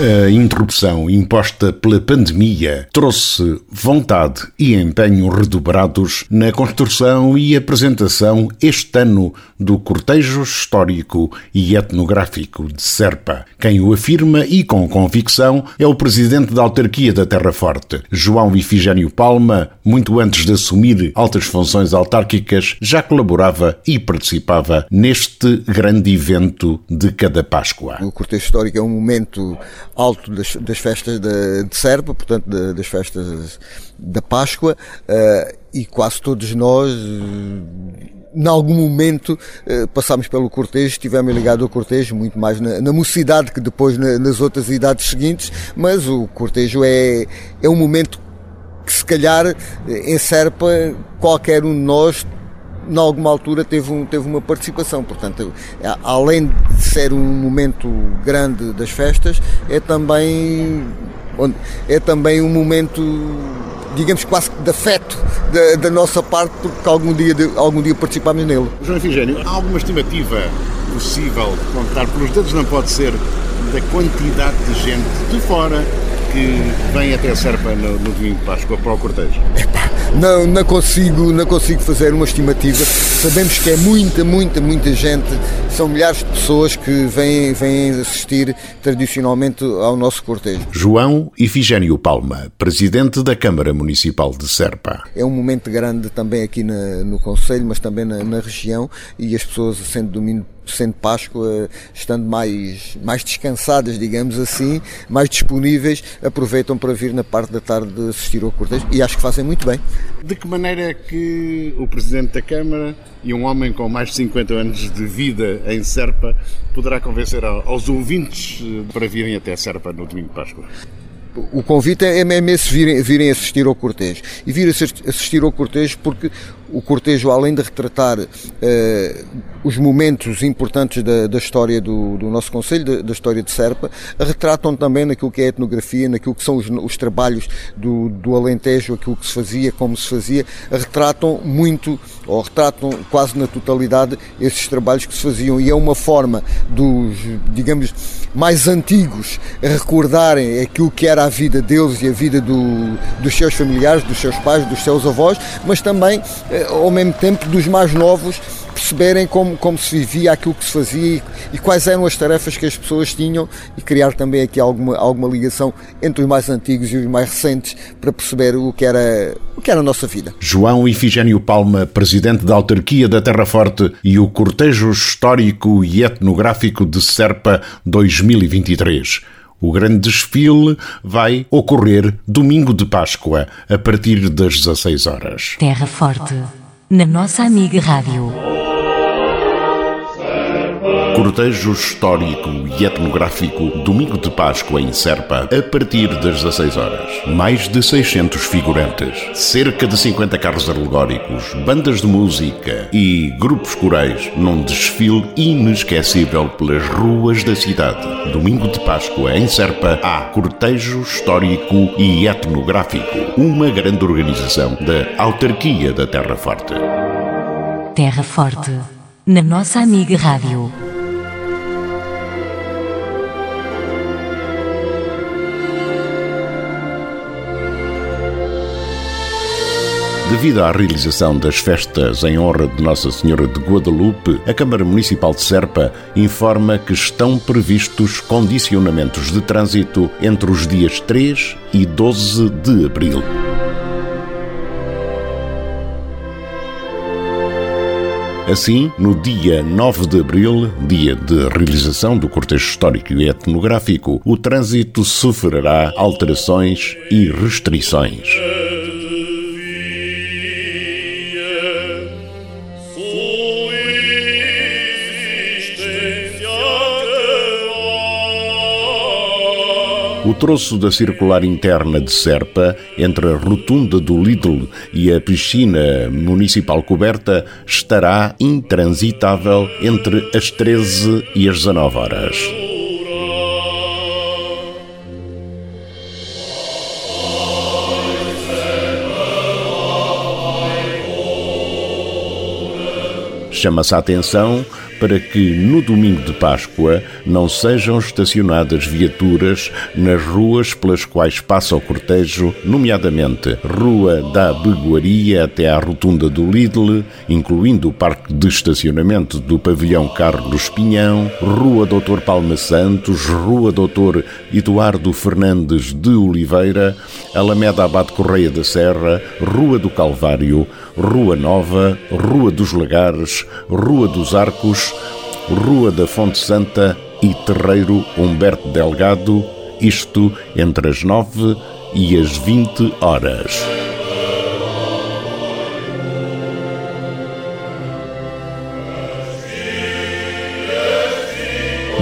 A interrupção imposta pela pandemia trouxe vontade e empenho redobrados na construção e apresentação este ano do cortejo histórico e etnográfico de Serpa. Quem o afirma e com convicção é o presidente da autarquia da Terra Forte, João Ifigênio Palma, muito antes de assumir altas funções autárquicas, já colaborava e participava neste grande evento de cada Páscoa. O cortejo histórico é um momento alto das, das festas de, de Serpa, portanto de, das festas da Páscoa, uh, e quase todos nós, uh, em algum momento, uh, passámos pelo cortejo, estivemos ligados ao cortejo, muito mais na, na mocidade que depois na, nas outras idades seguintes, mas o cortejo é, é um momento que se calhar em Serpa qualquer um de nós em alguma altura teve, um, teve uma participação. Portanto, além de ser um momento grande das festas, é também, é também um momento, digamos, quase de afeto da, da nossa parte, porque algum dia, algum dia participámos nele. João Efigênio, há alguma estimativa possível contar pelos dedos, não pode ser, da quantidade de gente de fora que vem até a Serpa no, no domingo de Páscoa para o cortejo? Epá, não, não, consigo, não consigo fazer uma estimativa. Sabemos que é muita, muita, muita gente, são milhares de pessoas que vêm, vêm assistir tradicionalmente ao nosso cortejo. João Ifigênio Palma, presidente da Câmara Municipal de Serpa. É um momento grande também aqui na, no Conselho, mas também na, na região e as pessoas, sendo domingo sendo Páscoa, estando mais, mais descansadas, digamos assim, mais disponíveis, aproveitam para vir na parte da tarde assistir ao cortejo e acho que fazem muito bem. De que maneira é que o Presidente da Câmara e um homem com mais de 50 anos de vida em Serpa poderá convencer aos ouvintes eh, para virem até Serpa no domingo de Páscoa? o convite é, mesmo esse virem, virem assistir ao cortejo. E vir assistir ao cortejo porque o cortejo, além de retratar eh, os momentos importantes da, da história do, do, nosso Conselho, da, da, história de Serpa, retratam também naquilo que é a etnografia, naquilo que são os, os, trabalhos do, do Alentejo, aquilo que se fazia, como se fazia, retratam muito, ou retratam quase na totalidade, esses trabalhos que se faziam. E é uma forma dos, digamos, mais antigos recordarem aquilo que era a vida deles e a vida do, dos seus familiares, dos seus pais, dos seus avós, mas também eh, ao mesmo tempo dos mais novos perceberem como, como se vivia aquilo que se fazia e, e, quais eram as tarefas que as pessoas tinham e criar também aqui alguma, alguma ligação entre os mais antigos e os mais recentes para perceber o que era, o que era a nossa vida. João Ifigênio Palma, presidente da autarquia da Terra Forte e o cortejo histórico e etnográfico de Serpa 2023. O grande desfile vai ocorrer domingo de Páscoa, a partir das 16 horas. Terra Forte, na nossa amiga Rádio. Cortejo histórico e etnográfico Domingo de Páscoa em Serpa, a partir das 16 horas. Mais de 600 figurantes, cerca de 50 carros alegóricos, bandas de música e grupos corais num desfile inesquecível pelas ruas da cidade. Domingo de Páscoa em Serpa há Cortejo histórico e etnográfico, uma grande organização da Autarquia da Terra Forte. Terra Forte, na nossa amiga Rádio. Devido à realização das festas em honra de Nossa Senhora de Guadalupe, a Câmara Municipal de Serpa informa que estão previstos condicionamentos de trânsito entre os dias 3 e 12 de abril. Assim, no dia 9 de abril, dia de realização do cortejo histórico e etnográfico, o trânsito sofrerá alterações e restrições. troço da circular interna de Serpa, entre a rotunda do Lidl e a piscina municipal coberta, estará intransitável entre as 13 e as 19 horas. Chama-se a atenção para que no domingo de Páscoa não sejam estacionadas viaturas nas ruas pelas quais passa o cortejo, nomeadamente Rua da Beguaria até à Rotunda do Lidl, incluindo o parque de estacionamento do Pavilhão Carlos Pinhão, Rua Doutor Palma Santos, Rua Doutor Eduardo Fernandes de Oliveira, Alameda Abade Correia da Serra, Rua do Calvário, Rua Nova, Rua dos Lagares, Rua dos Arcos, Rua da Fonte Santa e Terreiro Humberto Delgado, isto entre as nove e as vinte horas.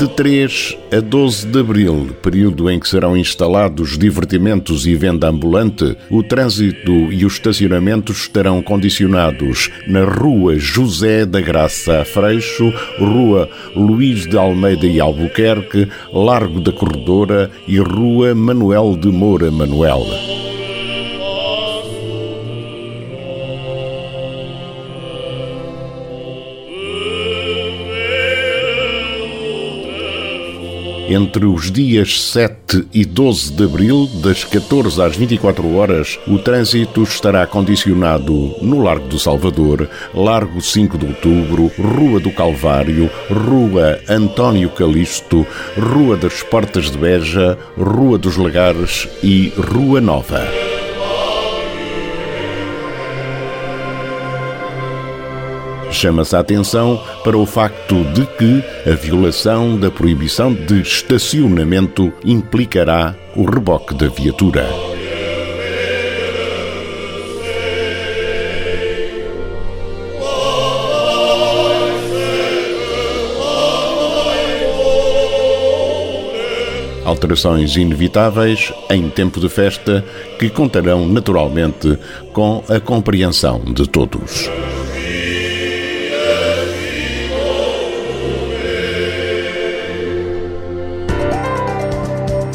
De 3 a 12 de abril, período em que serão instalados divertimentos e venda ambulante, o trânsito e os estacionamentos estarão condicionados na Rua José da Graça Freixo, Rua Luís de Almeida e Albuquerque, Largo da Corredora e Rua Manuel de Moura Manuel. Entre os dias 7 e 12 de abril, das 14 às 24 horas, o trânsito estará condicionado no Largo do Salvador, Largo 5 de Outubro, Rua do Calvário, Rua António Calixto, Rua das Portas de Beja, Rua dos Lagares e Rua Nova. Chama-se a atenção para o facto de que a violação da proibição de estacionamento implicará o reboque da viatura. alterações inevitáveis em tempo de festa que contarão naturalmente com a compreensão de todos.